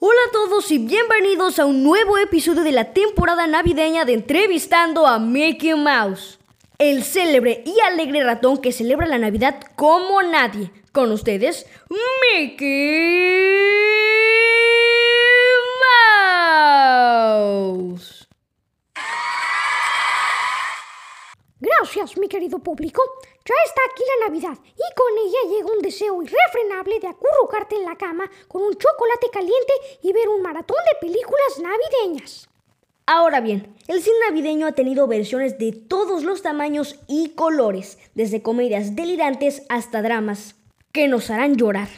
Hola a todos y bienvenidos a un nuevo episodio de la temporada navideña de Entrevistando a Mickey Mouse, el célebre y alegre ratón que celebra la Navidad como nadie. Con ustedes, Mickey Mouse. Mi querido público. Ya está aquí la Navidad y con ella llega un deseo irrefrenable de acurrucarte en la cama con un chocolate caliente y ver un maratón de películas navideñas. Ahora bien, el cine navideño ha tenido versiones de todos los tamaños y colores, desde comedias delirantes hasta dramas que nos harán llorar.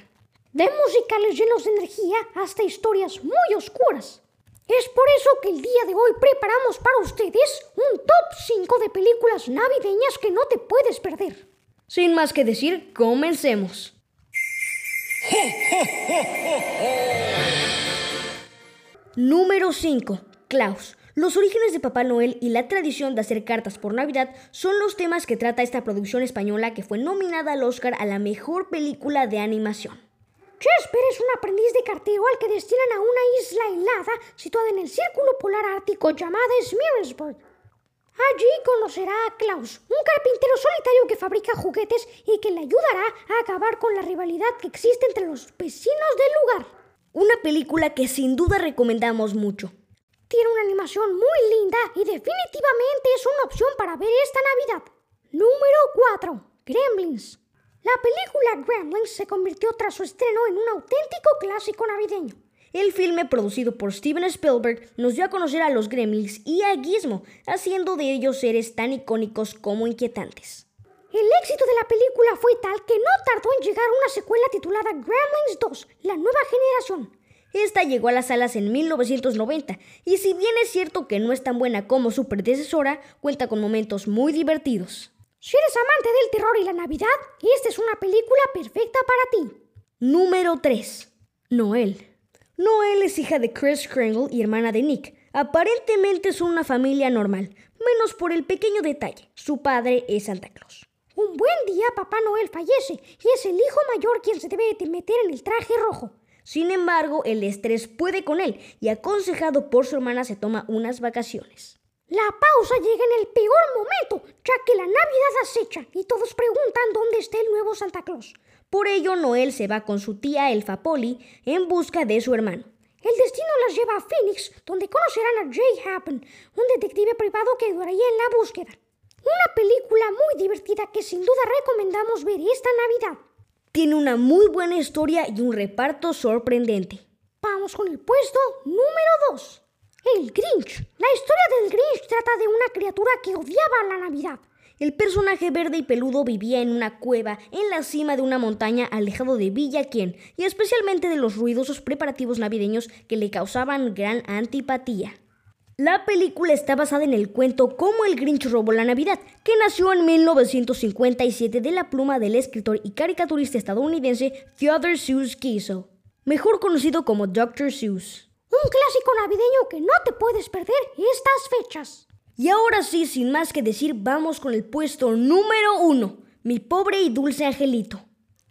De musicales llenos de energía hasta historias muy oscuras. Es por eso que el día de hoy preparamos para ustedes un top 5 de películas navideñas que no te puedes perder. Sin más que decir, comencemos. Número 5. Klaus. Los orígenes de Papá Noel y la tradición de hacer cartas por Navidad son los temas que trata esta producción española que fue nominada al Oscar a la mejor película de animación. Jasper es un aprendiz de cartero al que destinan a una isla helada situada en el círculo polar ártico llamada Smearsburg. Allí conocerá a Klaus, un carpintero solitario que fabrica juguetes y que le ayudará a acabar con la rivalidad que existe entre los vecinos del lugar. Una película que sin duda recomendamos mucho. Tiene una animación muy linda y definitivamente es una opción para ver esta Navidad. Número 4. Gremlins. La película Gremlins se convirtió tras su estreno en un auténtico clásico navideño. El filme, producido por Steven Spielberg, nos dio a conocer a los Gremlins y a Gizmo, haciendo de ellos seres tan icónicos como inquietantes. El éxito de la película fue tal que no tardó en llegar una secuela titulada Gremlins 2, la nueva generación. Esta llegó a las salas en 1990 y si bien es cierto que no es tan buena como su predecesora, cuenta con momentos muy divertidos. Si eres amante del terror y la Navidad, esta es una película perfecta para ti. Número 3. Noel. Noel es hija de Chris Kringle y hermana de Nick. Aparentemente son una familia normal, menos por el pequeño detalle. Su padre es Santa Claus. Un buen día Papá Noel fallece y es el hijo mayor quien se debe de meter en el traje rojo. Sin embargo, el estrés puede con él y aconsejado por su hermana se toma unas vacaciones. La pausa llega en el peor momento, ya que la Navidad acecha y todos preguntan dónde está el nuevo Santa Claus. Por ello, Noel se va con su tía Elfa Polly en busca de su hermano. El destino las lleva a Phoenix, donde conocerán a Jay Happen, un detective privado que ayudaría en la búsqueda. Una película muy divertida que sin duda recomendamos ver esta Navidad. Tiene una muy buena historia y un reparto sorprendente. Vamos con el puesto número 2. El Grinch. La historia del Grinch trata de una criatura que odiaba la Navidad. El personaje verde y peludo vivía en una cueva en la cima de una montaña alejado de Villa Quien y especialmente de los ruidosos preparativos navideños que le causaban gran antipatía. La película está basada en el cuento Cómo el Grinch robó la Navidad, que nació en 1957 de la pluma del escritor y caricaturista estadounidense Theodore Seuss Kiesel, mejor conocido como Dr. Seuss. Un clásico navideño que no te puedes perder estas fechas. Y ahora sí, sin más que decir, vamos con el puesto número uno, Mi pobre y dulce angelito.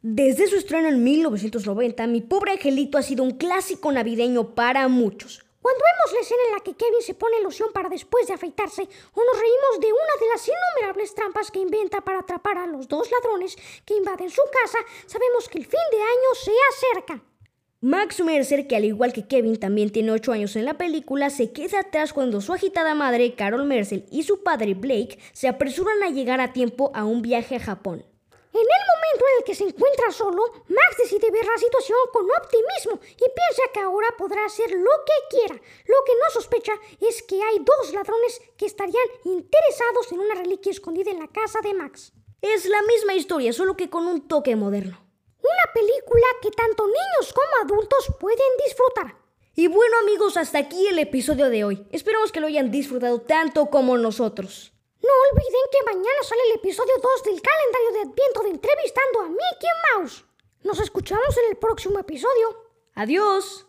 Desde su estreno en 1990, Mi pobre angelito ha sido un clásico navideño para muchos. Cuando vemos la escena en la que Kevin se pone loción para después de afeitarse, o nos reímos de una de las innumerables trampas que inventa para atrapar a los dos ladrones que invaden su casa, sabemos que el fin de año se acerca. Max Mercer, que al igual que Kevin también tiene 8 años en la película, se queda atrás cuando su agitada madre, Carol Mercer, y su padre, Blake, se apresuran a llegar a tiempo a un viaje a Japón. En el momento en el que se encuentra solo, Max decide ver la situación con optimismo y piensa que ahora podrá hacer lo que quiera. Lo que no sospecha es que hay dos ladrones que estarían interesados en una reliquia escondida en la casa de Max. Es la misma historia, solo que con un toque moderno. Una película que tanto niños como adultos pueden disfrutar. Y bueno amigos, hasta aquí el episodio de hoy. Esperamos que lo hayan disfrutado tanto como nosotros. No olviden que mañana sale el episodio 2 del calendario de Adviento de Entrevistando a Mickey Mouse. Nos escuchamos en el próximo episodio. Adiós.